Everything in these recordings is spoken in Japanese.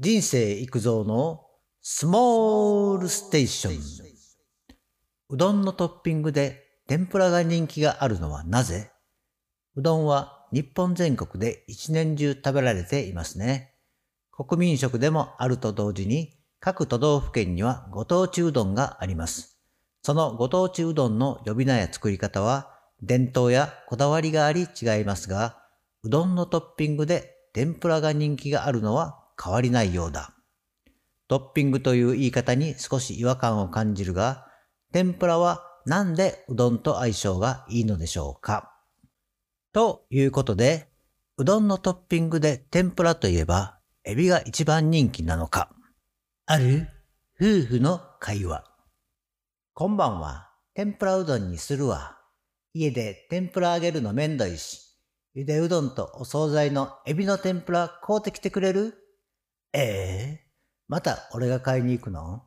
人生育造のスモールステーション。うどんのトッピングで天ぷらが人気があるのはなぜ？うどんは日本全国で一年中食べられていますね。国民食でもあると同時に各都道府県にはご当地うどんがあります。そのご当地うどんの呼び名や作り方は伝統やこだわりがあり違いますが、うどんのトッピングで天ぷらが人気があるのは変わりないようだ。トッピングという言い方に少し違和感を感じるが、天ぷらはなんでうどんと相性がいいのでしょうか？ということで、うどんのトッピングで天ぷらといえば、エビが一番人気なのか。ある夫婦の会話。こんばんは。天ぷらうどんにするわ。家で天ぷら揚げるのめんどいし、ゆでうどんとお惣菜のエビの天ぷら買うてきてくれる？ええ、また俺が買いに行くの？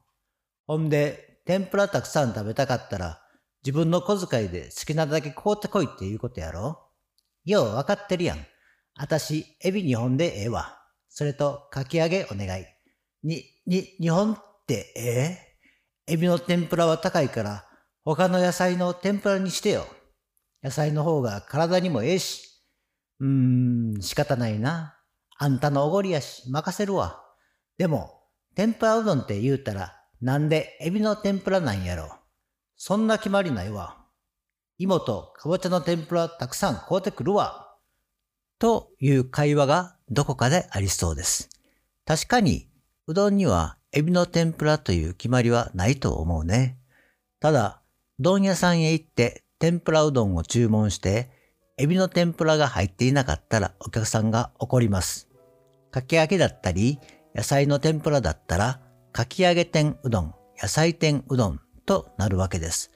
ほんで、天ぷらたくさん食べたかったら、自分の小遣いで好きなだけ買うてこいっていうことやろ？ようわかってるやん。あたし、エビ2本でええわ。それと、かき揚げお願い。に、に、2本ってええ？エビの天ぷらは高いから、他の野菜の天ぷらにしてよ。野菜の方が体にもええし。うーん、仕方ないな。あんたのおごりやし、任せるわ。でも、天ぷらうどんって言うたら、なんでエビの天ぷらなんやろ。そんな決まりないわ。芋とかぼちゃの天ぷらたくさん買うてくるわ。という会話がどこかでありそうです。確かに、うどんにはエビの天ぷらという決まりはないと思うね。ただ、うどん屋さんへ行って天ぷらうどんを注文して、エビの天ぷらが入っていなかったらお客さんが怒ります。かき揚げだったり、野菜の天ぷらだったら、かき揚げ天うどん、野菜天うどんとなるわけです。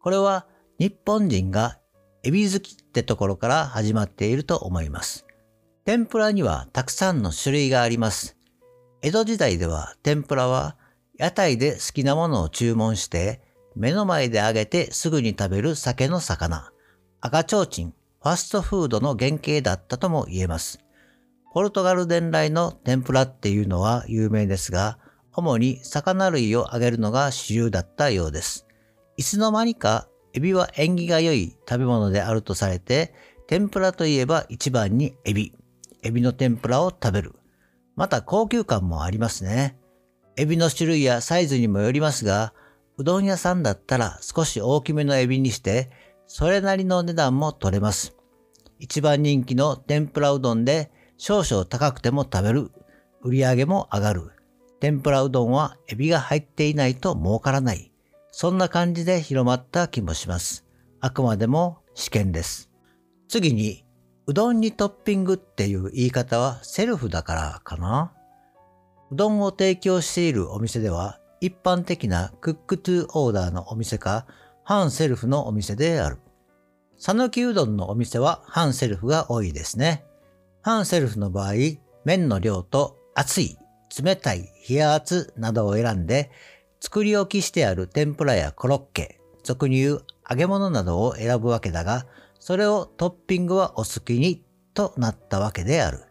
これは日本人がエビ好きってところから始まっていると思います。天ぷらにはたくさんの種類があります。江戸時代では天ぷらは屋台で好きなものを注文して目の前で揚げてすぐに食べる酒の魚、赤ちょうちん、ファストフードの原型だったとも言えます。ポルトガル伝来の天ぷらっていうのは有名ですが、主に魚類を揚げるのが主流だったようです。いつの間にかエビは縁起が良い食べ物であるとされて、天ぷらといえば一番にエビ。エビの天ぷらを食べる。また高級感もありますね。エビの種類やサイズにもよりますが、うどん屋さんだったら少し大きめのエビにして、それなりの値段も取れます。一番人気の天ぷらうどんで少々高くても食べる。売り上げも上がる。天ぷらうどんはエビが入っていないと儲からない。そんな感じで広まった気もします。あくまでも試験です。次に、うどんにトッピングっていう言い方はセルフだからかなうどんを提供しているお店では一般的なクックトゥオーダーのお店か半セルフのお店である。讃岐うどんのお店は半セルフが多いですね。半セルフの場合、麺の量と熱い、冷たい、冷圧などを選んで作り置きしてある天ぷらやコロッケ、俗に言う揚げ物などを選ぶわけだが、それをトッピングはお好きにとなったわけである。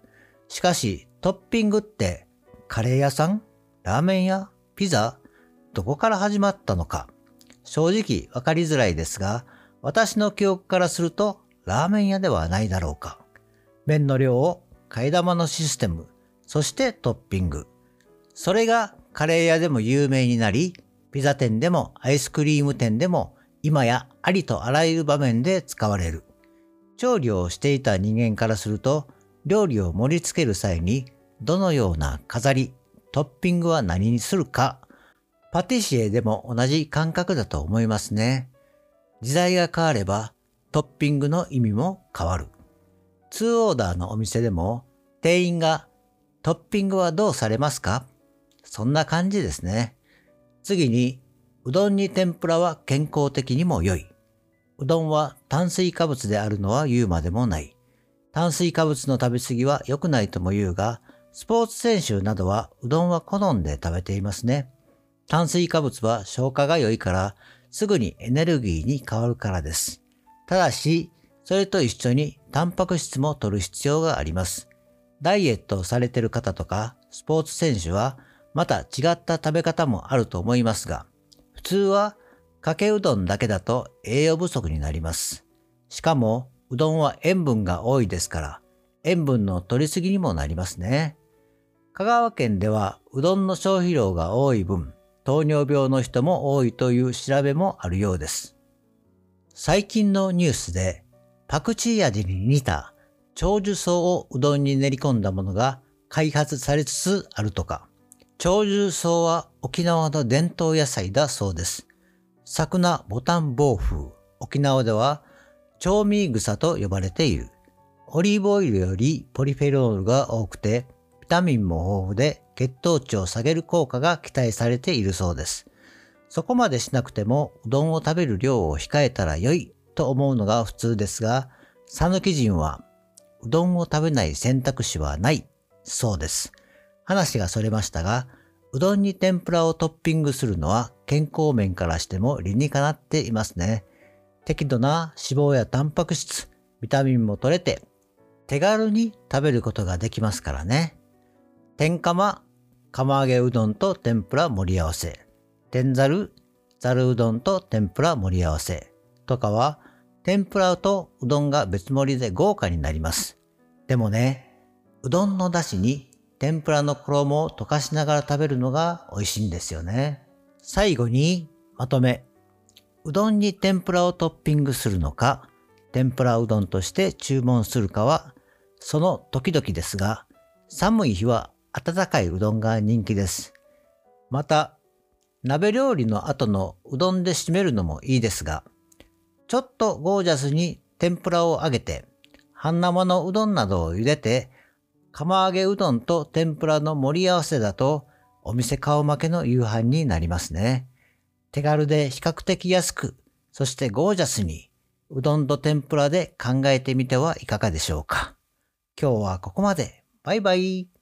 しかし、トッピングってカレー屋さんラーメン屋ピザどこから始まったのか正直わかりづらいですが、私の記憶からするとラーメン屋ではないだろうか。麺の量を替え玉のシステム、そしてトッピング。それがカレー屋でも有名になり、ピザ店でもアイスクリーム店でも今やありとあらゆる場面で使われる。調理をしていた人間からすると、料理を盛り付ける際にどのような飾り、トッピングは何にするか、パティシエでも同じ感覚だと思いますね。時代が変わればトッピングの意味も変わる。2オーダーのお店でも店員がトッピングはどうされますか？そんな感じですね。次に、うどんに天ぷらは健康的にも良い。うどんは炭水化物であるのは言うまでもない。炭水化物の食べ過ぎは良くないとも言うが、スポーツ選手などはうどんは好んで食べていますね。炭水化物は消化が良いから、すぐにエネルギーに変わるからです。ただし、それと一緒にタンパク質も摂る必要があります。ダイエットをされてる方とか、スポーツ選手はまた違った食べ方もあると思いますが、普通はかけうどんだけだと栄養不足になります。しかもうどんは塩分が多いですから塩分の取りすぎにもなりますね。香川県ではうどんの消費量が多い分、糖尿病の人も多いという調べもあるようです。最近のニュースでパクチー味に似た長寿草をうどんに練り込んだものが開発されつつあるとか。長寿草は沖縄の伝統野菜だそうです。桜ボタン暴風。沖縄では調味草と呼ばれている。オリーブオイルよりポリフェノールが多くて、ビタミンも豊富で血糖値を下げる効果が期待されているそうです。そこまでしなくてもうどんを食べる量を控えたら良いと思うのが普通ですが、讃岐人はうどんを食べない選択肢はないそうです。話がそれましたが、うどんに天ぷらをトッピングするのは健康面からしても理にかなっていますね。適度な脂肪やタンパク質、ビタミンも取れて、手軽に食べることができますからね。天釜、釜揚げうどんと天ぷら盛り合わせ。天ざる、ざるうどんと天ぷら盛り合わせ。とかは、天ぷらとうどんが別盛りで豪華になります。でもね、うどんの出汁に天ぷらの衣を溶かしながら食べるのが美味しいんですよね。最後にまとめ。うどんに天ぷらをトッピングするのか、天ぷらうどんとして注文するかは、その時々ですが、寒い日は温かいうどんが人気です。また、鍋料理の後のうどんで締めるのもいいですが、ちょっとゴージャスに天ぷらを揚げて、半生のうどんなどを茹でて、釜揚げうどんと天ぷらの盛り合わせだと、お店顔負けの夕飯になりますね。手軽で比較的安く、そしてゴージャスに、うどんと天ぷらで考えてみてはいかがでしょうか。今日はここまで。バイバイ。